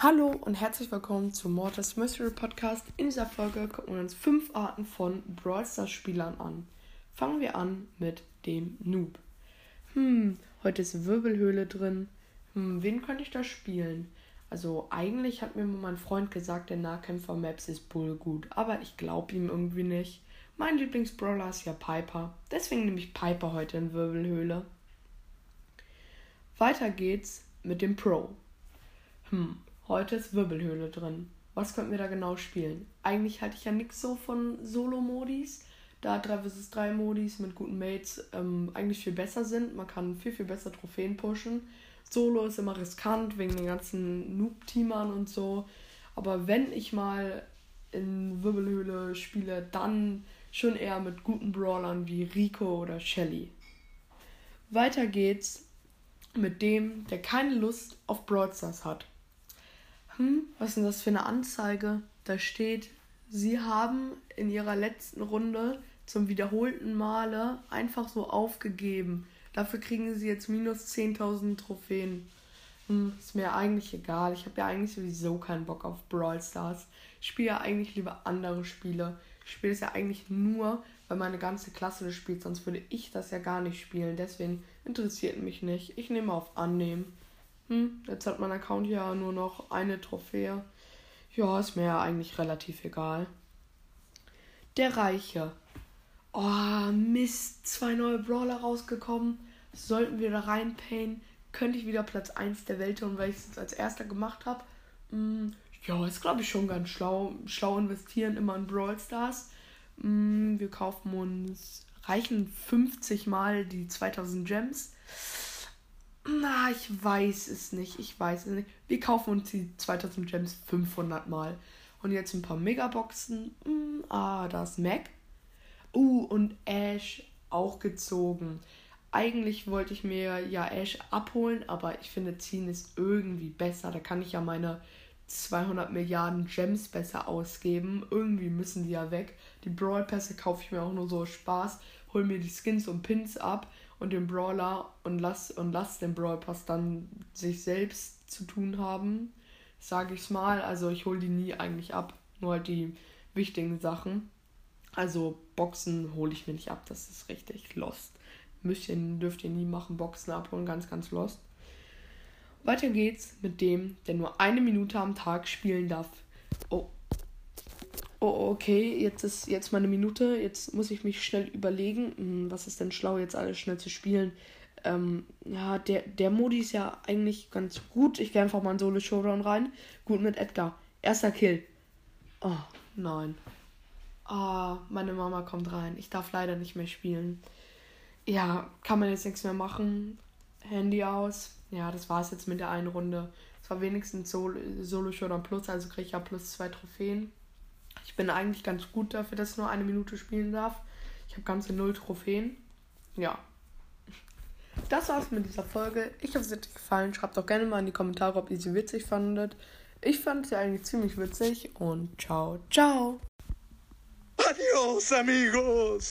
Hallo und herzlich willkommen zu Mortis Mystery Podcast. In dieser Folge gucken wir uns fünf Arten von Brawl Stars Spielern an. Fangen wir an mit dem Noob. Hm, heute ist Wirbelhöhle drin. Hm, wen könnte ich da spielen? Also eigentlich hat mir mein Freund gesagt, der Nahkämpfer Maps ist Bull gut, aber ich glaube ihm irgendwie nicht. Mein Lieblingsbrawler ist ja Piper, deswegen nehme ich Piper heute in Wirbelhöhle. Weiter geht's mit dem Pro. Hm, Heute ist Wirbelhöhle drin. Was könnten wir da genau spielen? Eigentlich halte ich ja nichts so von Solo-Modis, da 3 vs 3 Modis mit guten Mates ähm, eigentlich viel besser sind. Man kann viel, viel besser Trophäen pushen. Solo ist immer riskant wegen den ganzen Noob-Teamern und so. Aber wenn ich mal in Wirbelhöhle spiele, dann schon eher mit guten Brawlern wie Rico oder Shelly. Weiter geht's mit dem, der keine Lust auf Brawl Stars hat hm, was ist denn das für eine Anzeige? Da steht, sie haben in ihrer letzten Runde zum wiederholten Male einfach so aufgegeben. Dafür kriegen sie jetzt minus 10.000 Trophäen. Hm, ist mir eigentlich egal. Ich habe ja eigentlich sowieso keinen Bock auf Brawl Stars. Ich spiele ja eigentlich lieber andere Spiele. Ich spiele es ja eigentlich nur, weil meine ganze Klasse das spielt. Sonst würde ich das ja gar nicht spielen. Deswegen interessiert mich nicht. Ich nehme auf Annehmen. Hm, jetzt hat mein Account ja nur noch eine Trophäe. Ja, ist mir ja eigentlich relativ egal. Der Reiche. Oh, Mist. Zwei neue Brawler rausgekommen. Sollten wir da reinpayen, könnte ich wieder Platz 1 der Welt und weil ich es als erster gemacht habe. Hm, ja, ist glaube ich schon ganz schlau. Schlau investieren immer in Brawl Stars. Hm, wir kaufen uns, reichen 50 mal die 2000 Gems. Na, ich weiß es nicht. Ich weiß es nicht. Wir kaufen uns die 2000 Gems 500 Mal. Und jetzt ein paar Megaboxen. Mm, ah, da ist Mac. Uh, und Ash auch gezogen. Eigentlich wollte ich mir ja Ash abholen, aber ich finde ziehen ist irgendwie besser. Da kann ich ja meine 200 Milliarden Gems besser ausgeben. Irgendwie müssen die ja weg. Die Brawl Pässe kaufe ich mir auch nur so Spaß. Hol mir die Skins und Pins ab und den Brawler und lass, und lass den Brawl Pass dann sich selbst zu tun haben, sage ich's mal. Also ich hole die nie eigentlich ab, nur halt die wichtigen Sachen. Also Boxen hole ich mir nicht ab, das ist richtig lost. Müsst ihr, dürft ihr nie machen, Boxen abholen, ganz, ganz lost. Weiter geht's mit dem, der nur eine Minute am Tag spielen darf. Oh, oh, okay, jetzt ist jetzt meine Minute. Jetzt muss ich mich schnell überlegen, hm, was ist denn schlau, jetzt alles schnell zu spielen. Ähm, ja, der, der Modi ist ja eigentlich ganz gut. Ich gehe einfach mal in Solo Showdown rein. Gut mit Edgar. Erster Kill. Oh, nein. Ah, meine Mama kommt rein. Ich darf leider nicht mehr spielen. Ja, kann man jetzt nichts mehr machen. Handy aus. Ja, das war es jetzt mit der einen Runde. Es war wenigstens Solo, Solo Showdown Plus, also kriege ich ja plus zwei Trophäen. Ich bin eigentlich ganz gut dafür, dass ich nur eine Minute spielen darf. Ich habe ganze null Trophäen. Ja. Das war's mit dieser Folge. Ich hoffe, es hat euch gefallen. Schreibt doch gerne mal in die Kommentare, ob ihr sie witzig fandet. Ich fand sie eigentlich ziemlich witzig und ciao, ciao. Adios, amigos!